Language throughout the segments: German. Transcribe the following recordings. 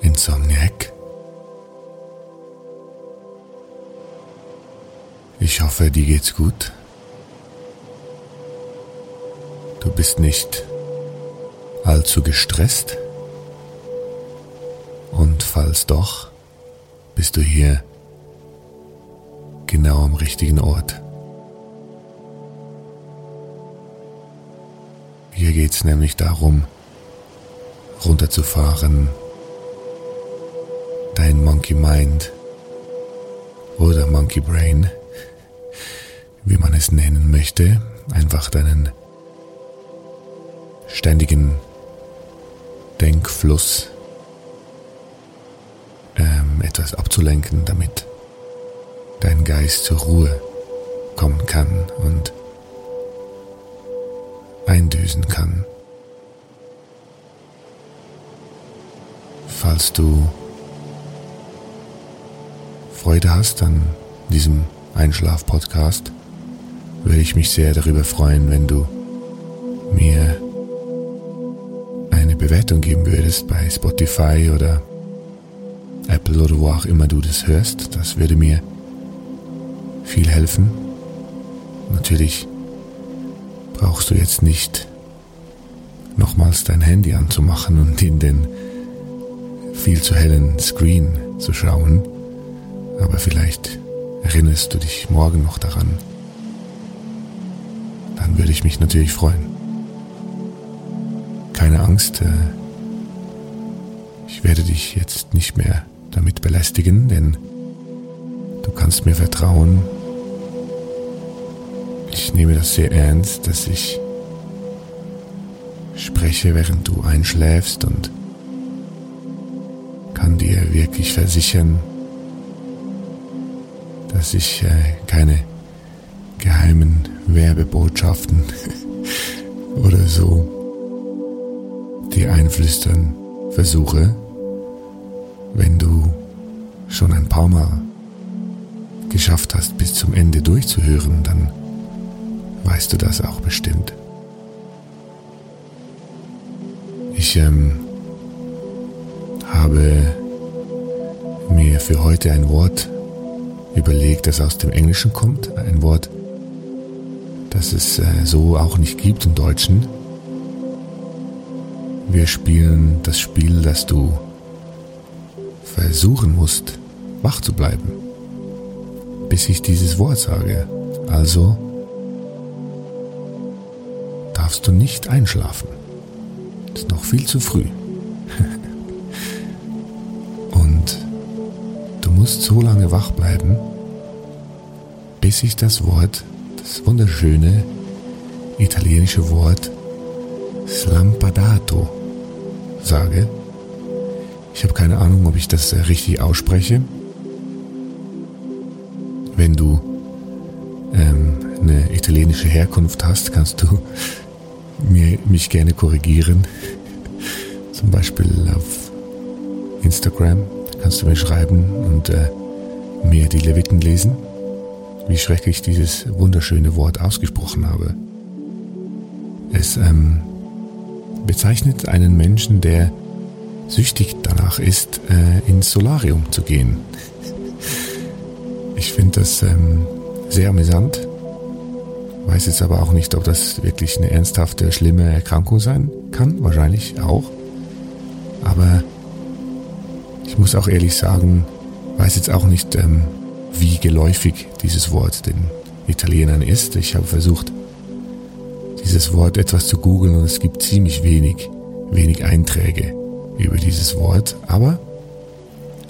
Insomniac. Ich hoffe, dir geht's gut. Du bist nicht allzu gestresst. Und falls doch, bist du hier genau am richtigen Ort. Hier geht's nämlich darum, runterzufahren dein Monkey Mind oder Monkey Brain, wie man es nennen möchte, einfach deinen ständigen Denkfluss ähm, etwas abzulenken, damit dein Geist zur Ruhe kommen kann und eindüsen kann. Falls du Freude hast an diesem Einschlaf-Podcast, würde ich mich sehr darüber freuen, wenn du mir eine Bewertung geben würdest bei Spotify oder Apple oder wo auch immer du das hörst. Das würde mir viel helfen. Natürlich brauchst du jetzt nicht nochmals dein Handy anzumachen und in den viel zu hellen Screen zu schauen. Aber vielleicht erinnerst du dich morgen noch daran. Dann würde ich mich natürlich freuen. Keine Angst, äh, ich werde dich jetzt nicht mehr damit belästigen, denn du kannst mir vertrauen. Ich nehme das sehr ernst, dass ich spreche, während du einschläfst und kann dir wirklich versichern, dass ich äh, keine geheimen Werbebotschaften oder so dir einflüstern versuche, wenn du schon ein paar Mal geschafft hast, bis zum Ende durchzuhören, dann weißt du das auch bestimmt. Ich ähm, habe mir für heute ein Wort überlegt, das aus dem Englischen kommt, ein Wort, das es äh, so auch nicht gibt im Deutschen. Wir spielen das Spiel, dass du versuchen musst, wach zu bleiben, bis ich dieses Wort sage. Also darfst du nicht einschlafen. Es ist noch viel zu früh. musst so lange wach bleiben, bis ich das Wort, das wunderschöne italienische Wort Slampadato sage. Ich habe keine Ahnung, ob ich das richtig ausspreche. Wenn du ähm, eine italienische Herkunft hast, kannst du mir, mich gerne korrigieren. Zum Beispiel auf Instagram kannst du mir schreiben und äh, mir die Leviten lesen, wie schrecklich ich dieses wunderschöne Wort ausgesprochen habe. Es ähm, bezeichnet einen Menschen, der süchtig danach ist, äh, ins Solarium zu gehen. Ich finde das ähm, sehr amüsant, weiß jetzt aber auch nicht, ob das wirklich eine ernsthafte, schlimme Erkrankung sein kann. Wahrscheinlich auch. Aber ich muss auch ehrlich sagen, weiß jetzt auch nicht, ähm, wie geläufig dieses Wort den Italienern ist. Ich habe versucht, dieses Wort etwas zu googeln und es gibt ziemlich wenig, wenig Einträge über dieses Wort. Aber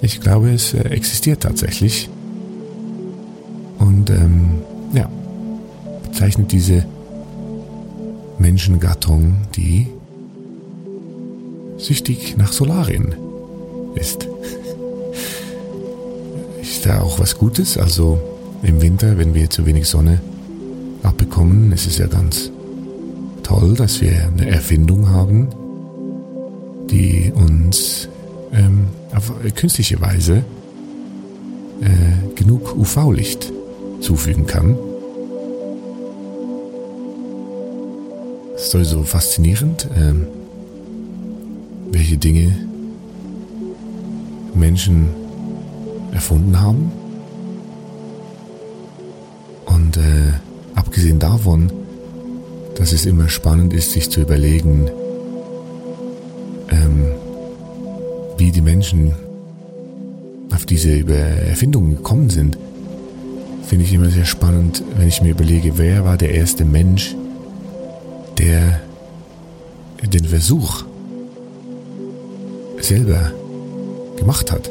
ich glaube, es äh, existiert tatsächlich. Und ähm, ja, bezeichnet diese Menschengattung, die süchtig nach Solarien ist. Ist da auch was Gutes? Also im Winter, wenn wir zu wenig Sonne abbekommen, ist es ja ganz toll, dass wir eine Erfindung haben, die uns ähm, auf künstliche Weise äh, genug UV-Licht zufügen kann. Das ist sowieso faszinierend, ähm, welche Dinge Menschen erfunden haben. Und äh, abgesehen davon, dass es immer spannend ist, sich zu überlegen, ähm, wie die Menschen auf diese Erfindungen gekommen sind, finde ich immer sehr spannend, wenn ich mir überlege, wer war der erste Mensch, der den Versuch selber gemacht hat.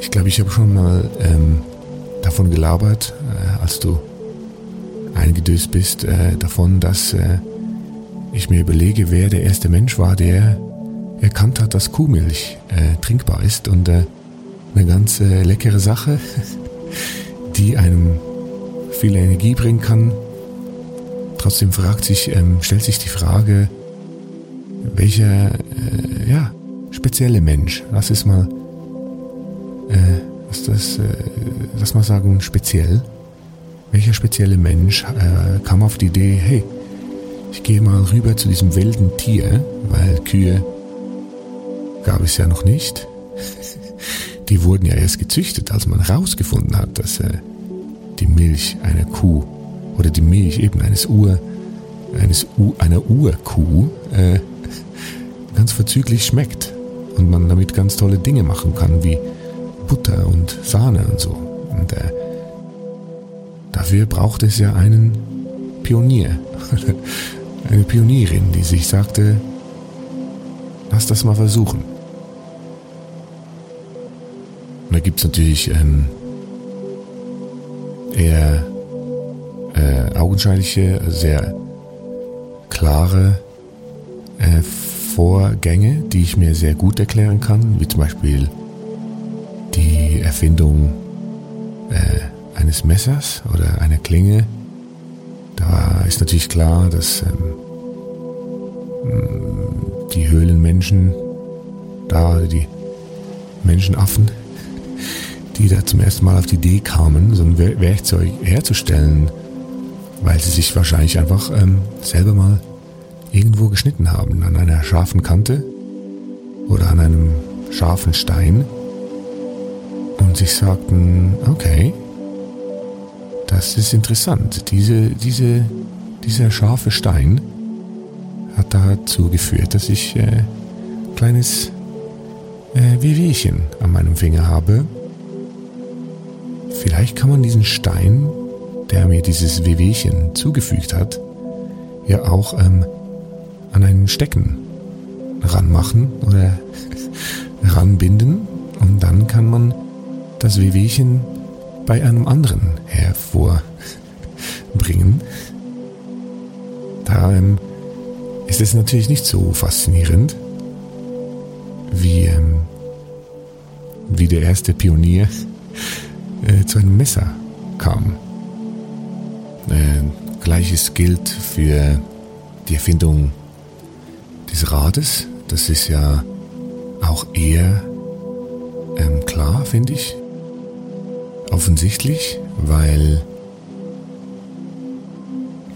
Ich glaube, ich habe schon mal ähm, davon gelabert, äh, als du eingedöst bist, äh, davon, dass äh, ich mir überlege, wer der erste Mensch war, der erkannt hat, dass Kuhmilch äh, trinkbar ist und äh, eine ganz äh, leckere Sache, die einem viel Energie bringen kann. Trotzdem fragt sich, ähm, stellt sich die Frage, welcher ja, spezielle Mensch, lass es mal, äh, was das, äh, lass mal sagen, speziell, welcher spezielle Mensch äh, kam auf die Idee, hey, ich gehe mal rüber zu diesem wilden Tier, weil Kühe gab es ja noch nicht. Die wurden ja erst gezüchtet, als man herausgefunden hat, dass äh, die Milch einer Kuh oder die Milch eben eines Ur, eines U, einer Urkuh äh, ganz verzüglich schmeckt und man damit ganz tolle Dinge machen kann, wie Butter und Sahne und so. Und äh, dafür braucht es ja einen Pionier, eine Pionierin, die sich sagte, lass das mal versuchen. Und da gibt es natürlich ähm, eher äh, augenscheinliche, sehr klare äh, Vorgänge, die ich mir sehr gut erklären kann, wie zum Beispiel die Erfindung äh, eines Messers oder einer Klinge. Da ist natürlich klar, dass ähm, die Höhlenmenschen, da die Menschenaffen, die da zum ersten Mal auf die Idee kamen, so ein Werkzeug herzustellen, weil sie sich wahrscheinlich einfach ähm, selber mal irgendwo geschnitten haben, an einer scharfen Kante oder an einem scharfen Stein. Und sich sagten, okay, das ist interessant, diese, diese, dieser scharfe Stein hat dazu geführt, dass ich äh, kleines äh, Wehwehchen an meinem Finger habe. Vielleicht kann man diesen Stein, der mir dieses Wehwehchen zugefügt hat, ja auch ähm, an einen Stecken ranmachen oder ranbinden und dann kann man das Wehwehchen bei einem anderen hervorbringen. Da ähm, ist es natürlich nicht so faszinierend, wie, ähm, wie der erste Pionier äh, zu einem Messer kam. Äh, Gleiches gilt für die Erfindung des Rades. Das ist ja auch eher ähm, klar, finde ich. Offensichtlich, weil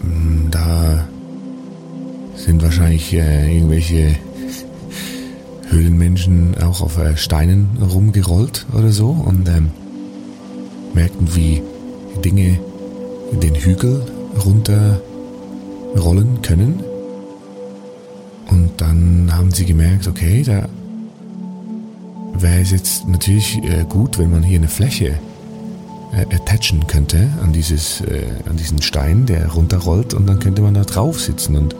mh, hm, da sind wahrscheinlich äh, irgendwelche Höhlenmenschen auch auf äh, Steinen rumgerollt oder so und ähm, merkten, wie Dinge den Hügel runterrollen können. Und dann haben sie gemerkt, okay, da wäre es jetzt natürlich äh, gut, wenn man hier eine Fläche äh, attachen könnte an, dieses, äh, an diesen Stein, der runterrollt und dann könnte man da drauf sitzen. Und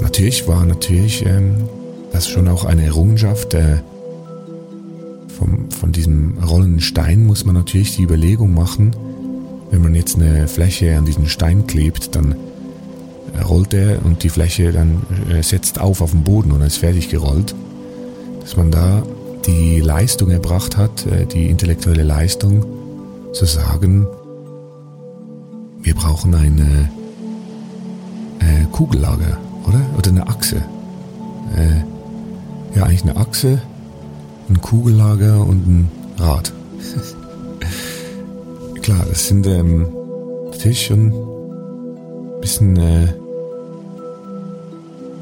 natürlich war natürlich ähm, das schon auch eine Errungenschaft. Äh, vom, von diesem rollenden Stein muss man natürlich die Überlegung machen, wenn man jetzt eine Fläche an diesen Stein klebt, dann rollt er und die Fläche dann äh, setzt auf auf dem Boden und ist fertig gerollt. Dass man da die Leistung erbracht hat, äh, die intellektuelle Leistung, zu sagen, wir brauchen eine äh, Kugellager, oder? Oder eine Achse. Äh, ja, eigentlich eine Achse, ein Kugellager und ein Rad. klar, das sind ähm, natürlich schon ein bisschen äh,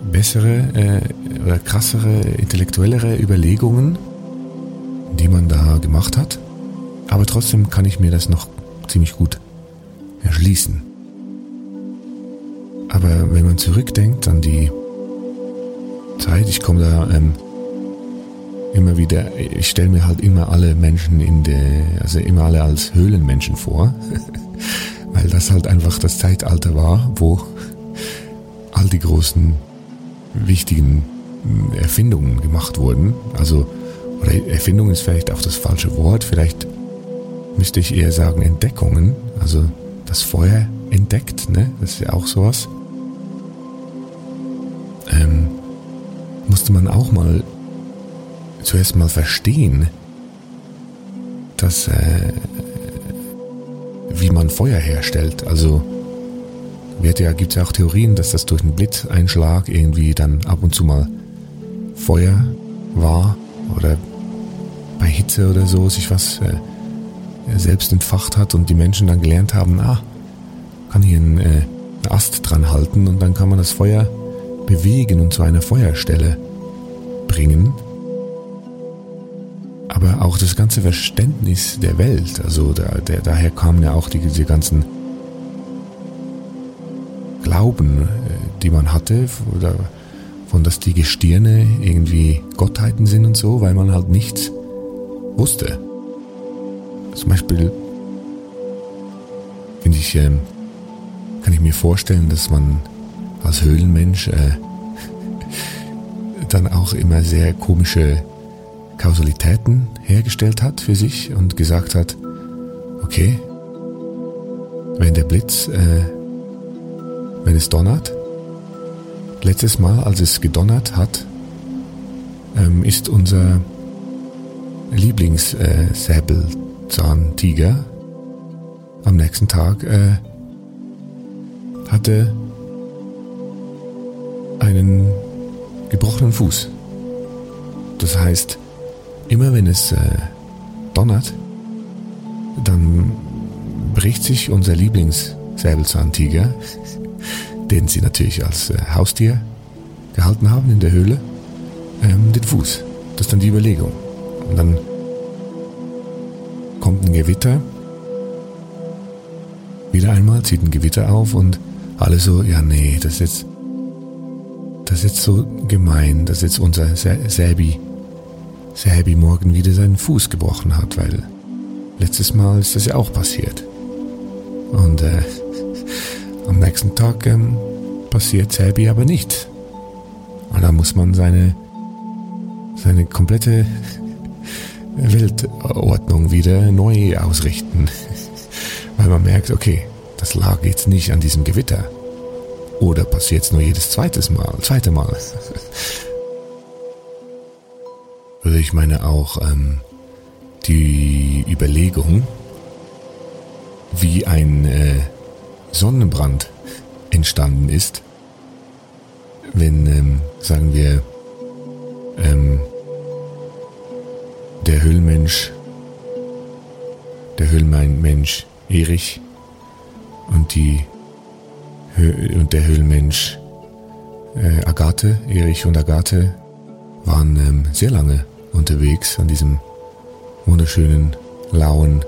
bessere äh, oder krassere, intellektuellere Überlegungen, die man da gemacht hat. Aber trotzdem kann ich mir das noch ziemlich gut erschließen. Aber wenn man zurückdenkt an die Zeit, ich komme da ähm, immer wieder, ich stelle mir halt immer alle Menschen in der, also immer alle als Höhlenmenschen vor, weil das halt einfach das Zeitalter war, wo all die großen, wichtigen Erfindungen gemacht wurden. Also, oder Erfindung ist vielleicht auch das falsche Wort, vielleicht müsste ich eher sagen Entdeckungen, also das Feuer entdeckt, ne? Das ist ja auch sowas. Ähm, musste man auch mal zuerst mal verstehen, dass, äh, wie man Feuer herstellt. Also wird ja, gibt es ja auch Theorien, dass das durch einen Blitzeinschlag irgendwie dann ab und zu mal Feuer war oder bei Hitze oder so sich was äh, selbst entfacht hat und die Menschen dann gelernt haben, ah, kann hier einen, äh, Ast dran halten und dann kann man das Feuer bewegen und zu einer Feuerstelle bringen aber auch das ganze Verständnis der Welt. Also da, der, daher kamen ja auch die, diese ganzen Glauben, äh, die man hatte, von dass die Gestirne irgendwie Gottheiten sind und so, weil man halt nichts wusste. Zum Beispiel finde ich, ähm, kann ich mir vorstellen, dass man als Höhlenmensch äh, dann auch immer sehr komische Kausalitäten hergestellt hat für sich und gesagt hat, okay, wenn der Blitz, äh, es donnert, letztes Mal, als es gedonnert hat, ähm, ist unser Lieblingssäbelzahntiger äh, am nächsten Tag äh, hatte einen gebrochenen Fuß. Das heißt, Immer wenn es äh, donnert, dann bricht sich unser Lieblingssäbelzahntiger, den sie natürlich als äh, Haustier gehalten haben in der Höhle, ähm, den Fuß. Das ist dann die Überlegung. Und dann kommt ein Gewitter, wieder einmal zieht ein Gewitter auf und alle so, ja nee, das ist jetzt, das ist jetzt so gemein, das ist jetzt unser Säbi Sabi morgen wieder seinen Fuß gebrochen hat, weil letztes Mal ist das ja auch passiert. Und äh, am nächsten Tag ähm, passiert Sabi aber nicht. Und da muss man seine, seine komplette Weltordnung wieder neu ausrichten. Weil man merkt, okay, das lag jetzt nicht an diesem Gewitter. Oder passiert es nur jedes zweites Mal, zweite Mal. Oder ich meine auch ähm, die Überlegung, wie ein äh, Sonnenbrand entstanden ist, wenn, ähm, sagen wir, ähm, der Höhlenmensch, der Höhlenmensch Erich und die und der Höhlenmensch äh, Agathe, Erich und Agathe waren ähm, sehr lange unterwegs an diesem wunderschönen, lauen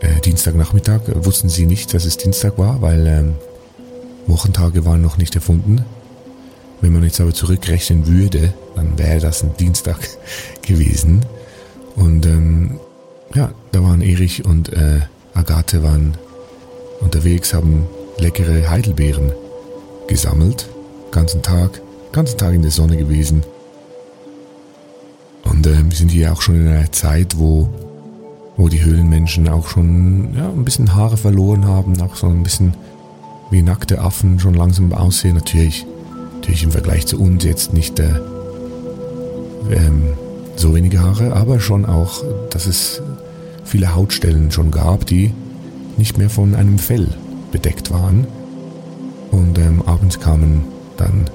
äh, Dienstagnachmittag. Wussten sie nicht, dass es Dienstag war, weil ähm, Wochentage waren noch nicht erfunden. Wenn man jetzt aber zurückrechnen würde, dann wäre das ein Dienstag gewesen. Und ähm, ja, da waren Erich und äh, Agathe waren unterwegs, haben leckere Heidelbeeren gesammelt, ganzen Tag, ganzen Tag in der Sonne gewesen. Und äh, wir sind hier auch schon in einer Zeit, wo, wo die Höhlenmenschen auch schon ja, ein bisschen Haare verloren haben, auch so ein bisschen wie nackte Affen schon langsam aussehen. Natürlich, natürlich im Vergleich zu uns jetzt nicht äh, ähm, so wenige Haare, aber schon auch, dass es viele Hautstellen schon gab, die nicht mehr von einem Fell bedeckt waren. Und ähm, abends kamen dann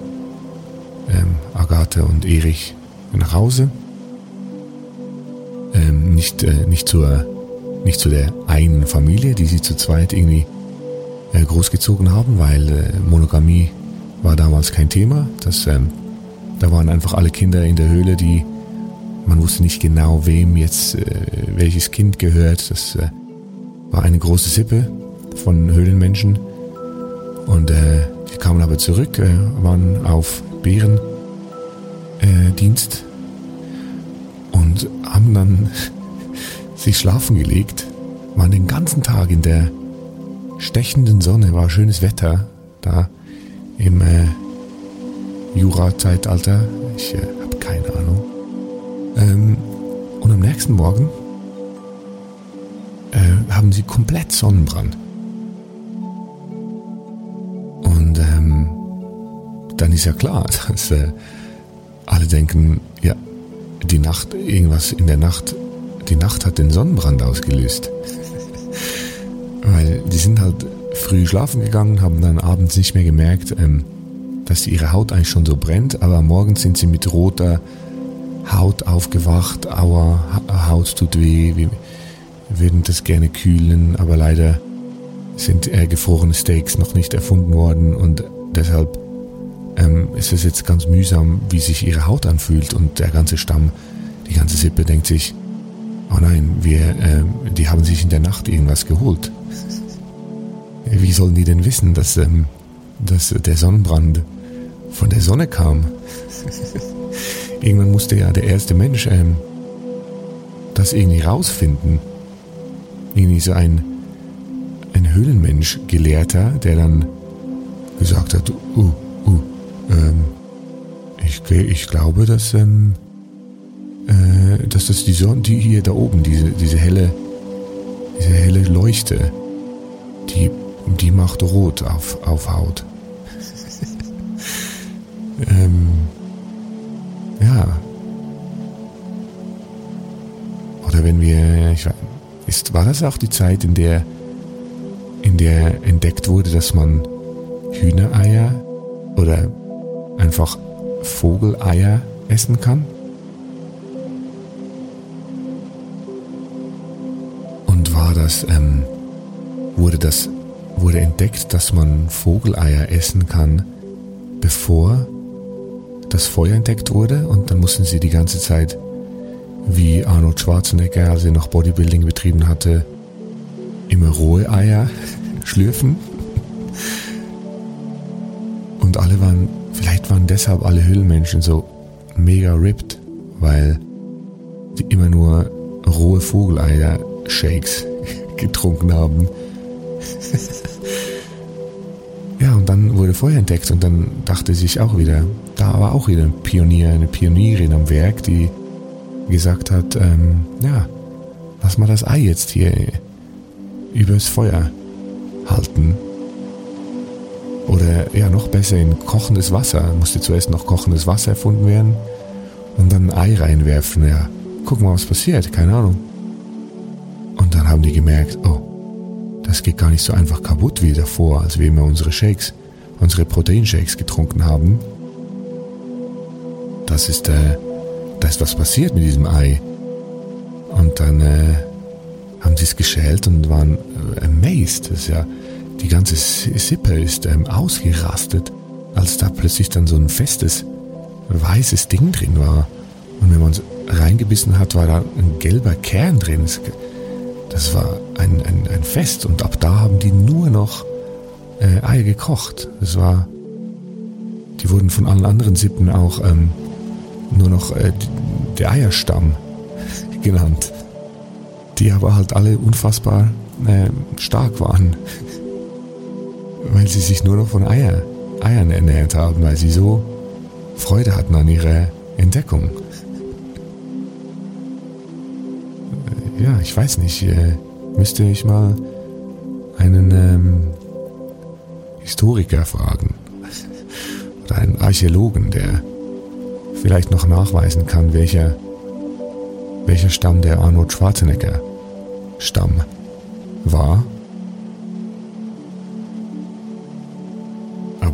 ähm, Agathe und Erich nach Hause. Ähm, nicht, äh, nicht, zur, nicht zu der einen Familie, die sie zu zweit irgendwie äh, großgezogen haben, weil äh, Monogamie war damals kein Thema. Das, ähm, da waren einfach alle Kinder in der Höhle, die man wusste nicht genau, wem jetzt äh, welches Kind gehört. Das äh, war eine große Sippe von Höhlenmenschen. Und äh, die kamen aber zurück, waren auf Bärendienst und haben dann sich schlafen gelegt, waren den ganzen Tag in der stechenden Sonne, war schönes Wetter da im äh, Jura-Zeitalter. Ich äh, habe keine Ahnung. Ähm, und am nächsten Morgen äh, haben sie komplett Sonnenbrand. Und ähm, dann ist ja klar, dass äh, alle denken, die Nacht, irgendwas in der Nacht, die Nacht hat den Sonnenbrand ausgelöst. Weil die sind halt früh schlafen gegangen, haben dann abends nicht mehr gemerkt, ähm, dass ihre Haut eigentlich schon so brennt, aber morgens sind sie mit roter Haut aufgewacht, aua, Haut tut weh, wir würden das gerne kühlen, aber leider sind äh, gefrorene Steaks noch nicht erfunden worden und deshalb ähm, ist es jetzt ganz mühsam, wie sich ihre Haut anfühlt und der ganze Stamm, die ganze Sippe denkt sich, oh nein, wir, äh, die haben sich in der Nacht irgendwas geholt. Wie sollen die denn wissen, dass, ähm, dass der Sonnenbrand von der Sonne kam? Irgendwann musste ja der erste Mensch ähm, das irgendwie rausfinden. Irgendwie so ein, ein Höhlenmensch, Gelehrter, der dann gesagt hat, uh, uh, ähm, ich, ich glaube, dass, ähm, äh, dass das die Sonne, die hier da oben, diese, diese helle, diese helle Leuchte, die, die macht rot auf, auf Haut. ähm, ja. Oder wenn wir, ich weiß, ist, war das auch die Zeit, in der, in der entdeckt wurde, dass man Hühnereier oder einfach Vogeleier essen kann? Und war das, ähm, wurde das, wurde entdeckt, dass man Vogeleier essen kann, bevor das Feuer entdeckt wurde und dann mussten sie die ganze Zeit, wie Arnold Schwarzenegger, als er noch Bodybuilding betrieben hatte, immer rohe Eier schlürfen. Und alle waren, vielleicht waren deshalb alle Höhlenmenschen so mega ripped, weil die immer nur rohe Vogeleier-Shakes getrunken haben. Ja, und dann wurde Feuer entdeckt und dann dachte sich auch wieder, da war auch wieder ein Pionier, eine Pionierin am Werk, die gesagt hat, ähm, ja, lass mal das Ei jetzt hier übers Feuer halten. Oder ja, noch besser in kochendes Wasser. Musste zuerst noch kochendes Wasser erfunden werden und dann ein Ei reinwerfen. Ja, gucken mal, was passiert. Keine Ahnung. Und dann haben die gemerkt, oh, das geht gar nicht so einfach kaputt wie davor, als wir immer unsere Shakes, unsere Proteinshakes getrunken haben. Das ist, äh, da ist was passiert mit diesem Ei. Und dann äh, haben sie es geschält und waren äh, amazed. Das ist ja, die ganze Sippe ist ähm, ausgerastet, als da plötzlich dann so ein festes, weißes Ding drin war. Und wenn man es reingebissen hat, war da ein gelber Kern drin. Das war ein, ein, ein Fest und ab da haben die nur noch äh, Eier gekocht. Das war, die wurden von allen anderen Sippen auch ähm, nur noch äh, der Eierstamm genannt, die aber halt alle unfassbar äh, stark waren, weil sie sich nur noch von Eier, Eiern ernährt haben, weil sie so Freude hatten an ihrer Entdeckung. Äh, ja, ich weiß nicht, äh, müsste ich mal einen ähm, Historiker fragen oder einen Archäologen, der vielleicht noch nachweisen kann, welcher, welcher Stamm der Arnold Schwarzenegger Stamm war.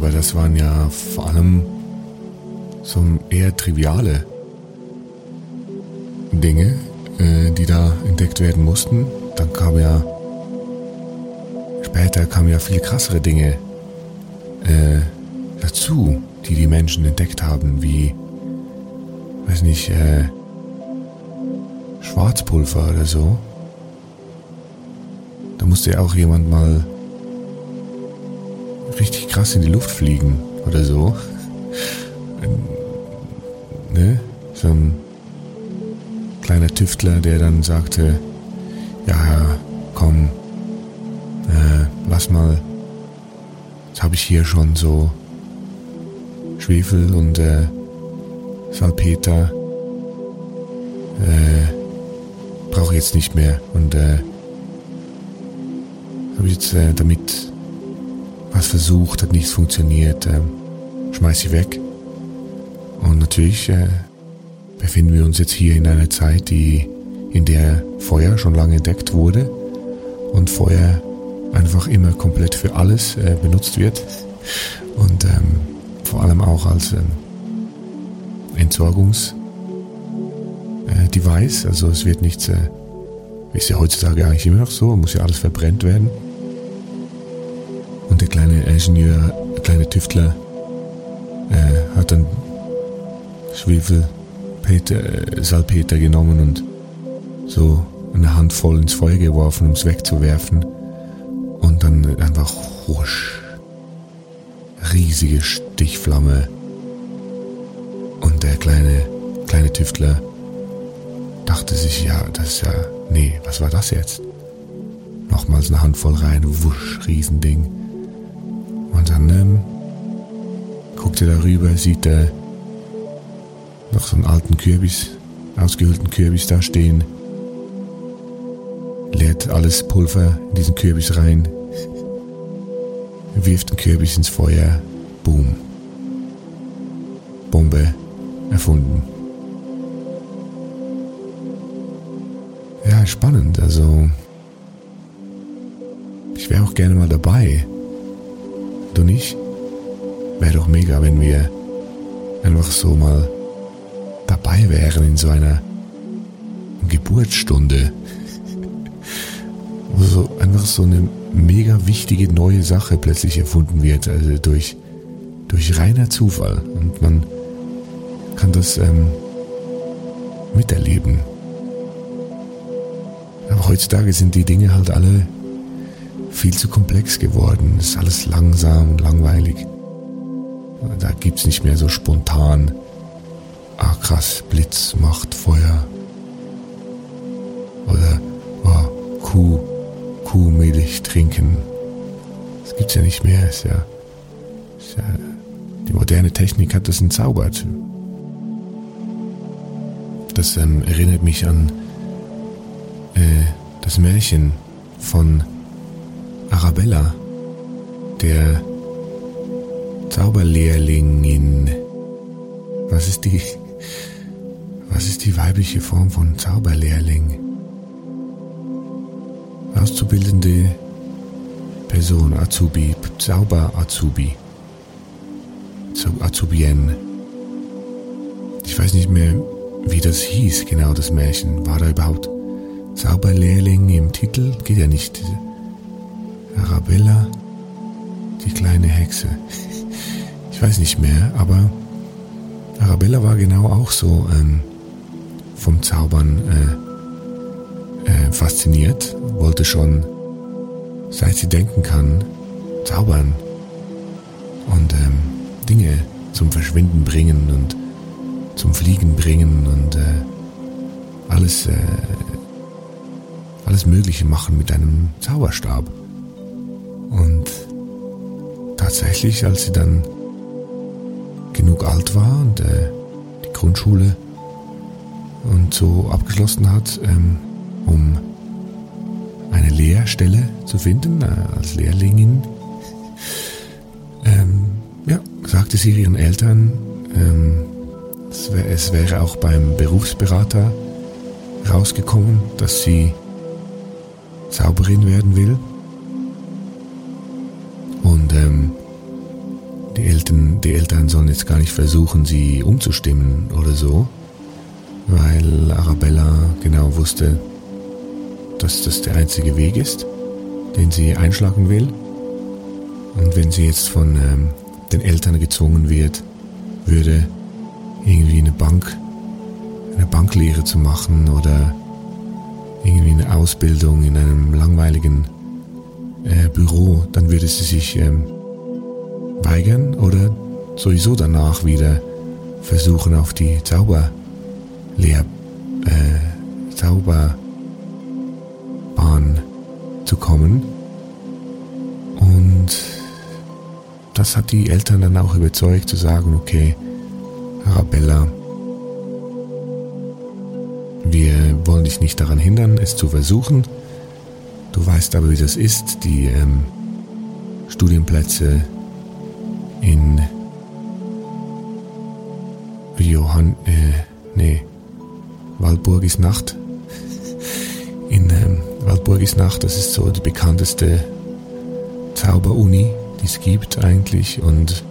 Aber das waren ja vor allem so eher triviale Dinge, äh, die da entdeckt werden mussten. Dann kam ja später kamen ja viel krassere Dinge äh, dazu, die die Menschen entdeckt haben, wie weiß nicht, äh, Schwarzpulver oder so. Da musste ja auch jemand mal krass in die Luft fliegen oder so. ne? So ein kleiner Tüftler, der dann sagte, ja, komm, äh, lass mal, jetzt habe ich hier schon so Schwefel und äh, Salpeter äh, brauche jetzt nicht mehr und äh, habe jetzt äh, damit was versucht, hat nichts funktioniert, äh, schmeiß ich weg. Und natürlich äh, befinden wir uns jetzt hier in einer Zeit, die in der Feuer schon lange entdeckt wurde und Feuer einfach immer komplett für alles äh, benutzt wird und ähm, vor allem auch als ähm, Entsorgungs äh. Also es wird nichts, äh, ist ja heutzutage eigentlich immer noch so, muss ja alles verbrennt werden. Kleine Ingenieur, der kleine Tüftler äh, hat dann Schwefel, Peter, äh, Salpeter genommen und so eine Handvoll ins Feuer geworfen, um es wegzuwerfen. Und dann einfach husch, riesige Stichflamme und der kleine, kleine Tüftler dachte sich, ja, das ist ja, nee, was war das jetzt? Nochmals eine Handvoll rein, wusch, Riesending. Und dann ähm, guckt er darüber, sieht er noch so einen alten Kürbis, ausgehöhlten Kürbis da stehen. Leert alles Pulver in diesen Kürbis rein, wirft den Kürbis ins Feuer, boom. Bombe erfunden. Ja, spannend. Also, ich wäre auch gerne mal dabei. Du nicht? Wäre doch mega, wenn wir einfach so mal dabei wären in so einer Geburtsstunde. Wo so einfach so eine mega wichtige neue Sache plötzlich erfunden wird, also durch, durch reiner Zufall. Und man kann das ähm, miterleben. Aber heutzutage sind die Dinge halt alle viel zu komplex geworden. Es ist alles langsam und langweilig. Da gibt es nicht mehr so spontan, ah krass, Blitz macht Feuer. Oder oh, Kuh, Kuhmilch trinken. Das gibt's ja nicht mehr. Ist ja, ist ja, die moderne Technik hat das entzaubert. das ähm, erinnert mich an äh, das Märchen von Arabella, der Zauberlehrlingin. Was ist die, was ist die weibliche Form von Zauberlehrling? Auszubildende Person, Azubi, Zauber-Azubi. Azubien. Ich weiß nicht mehr, wie das hieß, genau das Märchen. War da überhaupt Zauberlehrling im Titel? Geht ja nicht. Arabella, die kleine Hexe. Ich weiß nicht mehr, aber Arabella war genau auch so ähm, vom Zaubern äh, äh, fasziniert, wollte schon, seit sie denken kann, zaubern und ähm, Dinge zum Verschwinden bringen und zum Fliegen bringen und äh, alles, äh, alles Mögliche machen mit einem Zauberstab. Und tatsächlich, als sie dann genug alt war und äh, die Grundschule und so abgeschlossen hat, ähm, um eine Lehrstelle zu finden äh, als Lehrlingin, ähm, ja, sagte sie ihren Eltern, ähm, es, wär, es wäre auch beim Berufsberater rausgekommen, dass sie Zauberin werden will. Und ähm, die, Eltern, die Eltern sollen jetzt gar nicht versuchen, sie umzustimmen oder so, weil Arabella genau wusste, dass das der einzige Weg ist, den sie einschlagen will. Und wenn sie jetzt von ähm, den Eltern gezwungen wird, würde irgendwie eine Bank, eine Banklehre zu machen oder irgendwie eine Ausbildung in einem langweiligen äh, Büro, dann würde sie sich ähm, weigern oder sowieso danach wieder versuchen auf die Zauberlehr, äh, Zauberbahn zu kommen. Und das hat die Eltern dann auch überzeugt zu sagen, okay, Arabella, wir wollen dich nicht daran hindern, es zu versuchen. Du weißt aber, wie das ist, die ähm, Studienplätze in Johann, äh, nee, Waldburgis Nacht. In ähm, Waldburgis Nacht, das ist so die bekannteste Zauberuni, die es gibt eigentlich und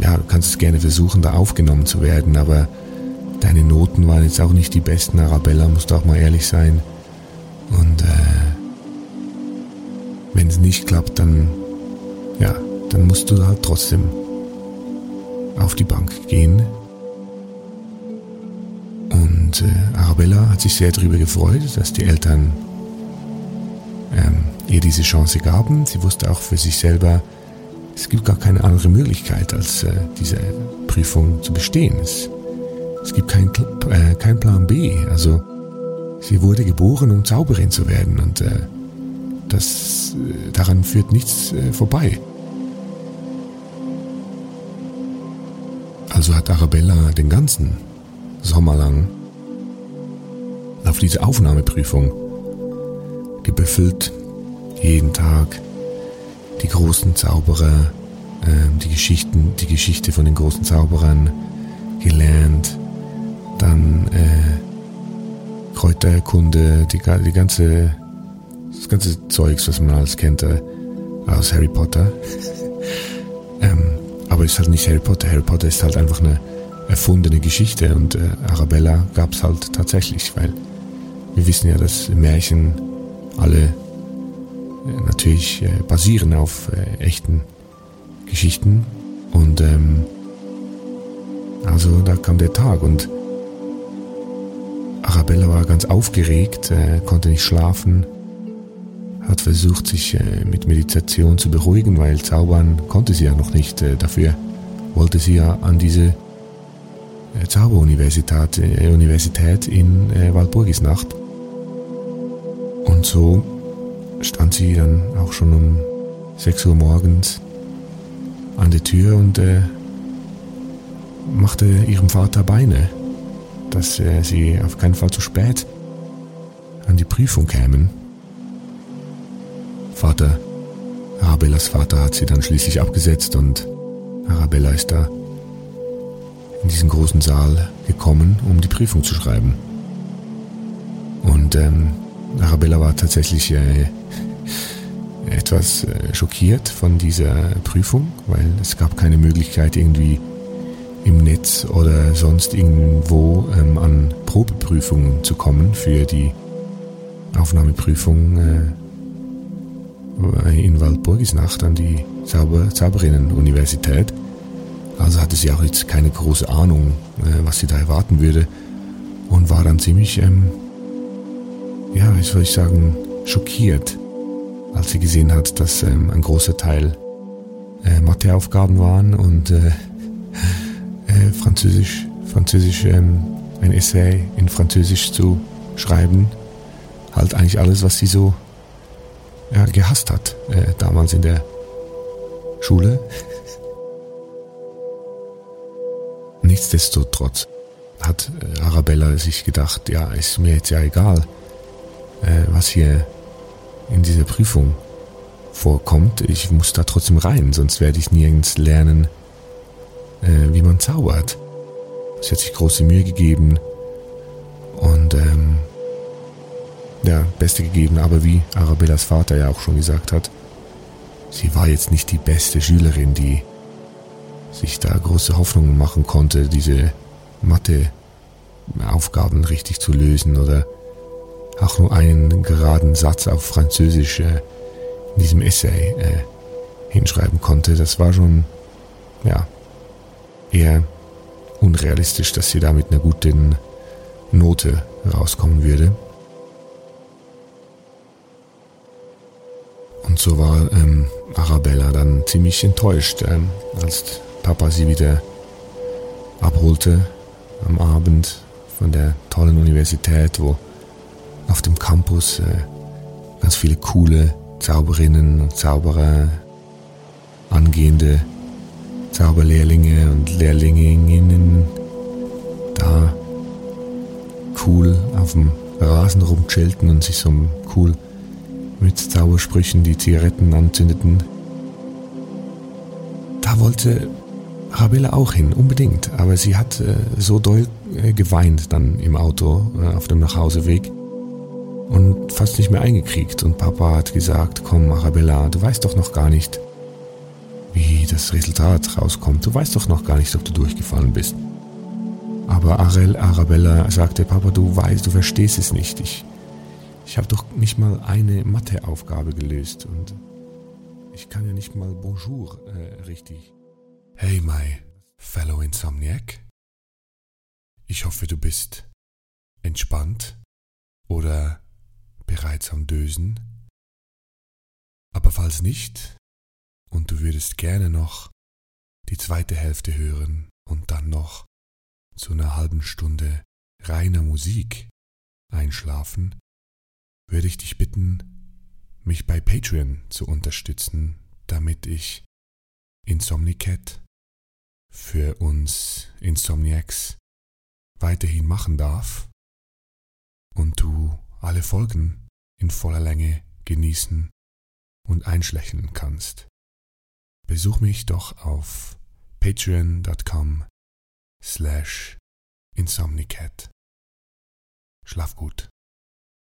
ja, du kannst es gerne versuchen, da aufgenommen zu werden, aber deine Noten waren jetzt auch nicht die besten, Arabella, musst du auch mal ehrlich sein. Und äh, wenn es nicht klappt, dann ja, dann musst du halt trotzdem auf die Bank gehen. Und äh, Arabella hat sich sehr darüber gefreut, dass die Eltern ähm, ihr diese Chance gaben. Sie wusste auch für sich selber, es gibt gar keine andere Möglichkeit, als äh, diese Prüfung zu bestehen. Es, es gibt keinen äh, kein Plan B. Also sie wurde geboren, um Zauberin zu werden und äh, das, äh, daran führt nichts äh, vorbei. Also hat Arabella den ganzen Sommer lang auf diese Aufnahmeprüfung gebüffelt, jeden Tag die großen Zauberer, äh, die Geschichten, die Geschichte von den großen Zauberern gelernt, dann äh, Kräuterkunde, die, die ganze, das ganze Zeugs, was man alles kennt äh, aus Harry Potter. ähm, aber es ist halt nicht Harry Potter. Harry Potter ist halt einfach eine erfundene Geschichte und äh, Arabella gab es halt tatsächlich, weil wir wissen ja, dass Märchen alle äh, natürlich äh, basieren auf äh, echten Geschichten. Und ähm, also da kam der Tag und Arabella war ganz aufgeregt, äh, konnte nicht schlafen, hat versucht, sich äh, mit Meditation zu beruhigen, weil zaubern konnte sie ja noch nicht. Äh, dafür wollte sie ja an diese Zauberuniversität Universität in Walpurgisnacht. Und so stand sie dann auch schon um 6 Uhr morgens an der Tür und machte ihrem Vater Beine. Dass äh, sie auf keinen Fall zu spät an die Prüfung kämen. Vater, Arabellas Vater hat sie dann schließlich abgesetzt und Arabella ist da in diesen großen Saal gekommen, um die Prüfung zu schreiben. Und ähm, Arabella war tatsächlich äh, etwas äh, schockiert von dieser Prüfung, weil es gab keine Möglichkeit irgendwie im Netz oder sonst irgendwo ähm, an Probeprüfungen zu kommen für die Aufnahmeprüfung äh, in Waldburgisnacht an die Zauber Zauberinnen-Universität. Also hatte sie auch jetzt keine große Ahnung, äh, was sie da erwarten würde und war dann ziemlich, ähm, ja, wie soll ich sagen, schockiert, als sie gesehen hat, dass ähm, ein großer Teil äh, Matheaufgaben waren und äh, äh, Französisch, Französisch, ähm, ein Essay in Französisch zu schreiben. Halt eigentlich alles, was sie so ja, gehasst hat, äh, damals in der Schule. Nichtsdestotrotz hat äh, Arabella sich gedacht, ja, ist mir jetzt ja egal, äh, was hier in dieser Prüfung vorkommt. Ich muss da trotzdem rein, sonst werde ich nirgends lernen, äh, wie man zaubert. Sie hat sich große Mühe gegeben und ähm, ja, Beste gegeben, aber wie Arabellas Vater ja auch schon gesagt hat, sie war jetzt nicht die beste Schülerin, die sich da große Hoffnungen machen konnte, diese Mathe-Aufgaben richtig zu lösen oder auch nur einen geraden Satz auf Französisch äh, in diesem Essay äh, hinschreiben konnte. Das war schon, ja, eher unrealistisch, dass sie da mit einer guten Note rauskommen würde. Und so war ähm, Arabella dann ziemlich enttäuscht, ähm, als Papa sie wieder abholte am Abend von der tollen Universität, wo auf dem Campus äh, ganz viele coole Zauberinnen und Zauberer, angehende Zauberlehrlinge und Lehrlinginnen da cool auf dem Rasen rumchillten und sich so cool mit Zaubersprüchen die Zigaretten anzündeten. Da wollte Arabella auch hin, unbedingt, aber sie hat äh, so doll äh, geweint dann im Auto äh, auf dem Nachhauseweg und fast nicht mehr eingekriegt. Und Papa hat gesagt, komm Arabella, du weißt doch noch gar nicht, wie das Resultat rauskommt. Du weißt doch noch gar nicht, ob du durchgefallen bist. Aber Arel, Arabella sagte, Papa, du weißt, du verstehst es nicht. Ich, ich habe doch nicht mal eine Matheaufgabe gelöst und ich kann ja nicht mal Bonjour äh, richtig. Hey, my fellow Insomniac. Ich hoffe, du bist entspannt oder bereits am Dösen? Aber falls nicht, und du würdest gerne noch die zweite Hälfte hören und dann noch zu einer halben Stunde reiner Musik einschlafen, würde ich dich bitten, mich bei Patreon zu unterstützen, damit ich Insomnicat für uns Insomniacs weiterhin machen darf und du alle Folgen in voller Länge genießen und einschlächern kannst. Besuch mich doch auf patreon.com slash insomnicat. Schlaf gut.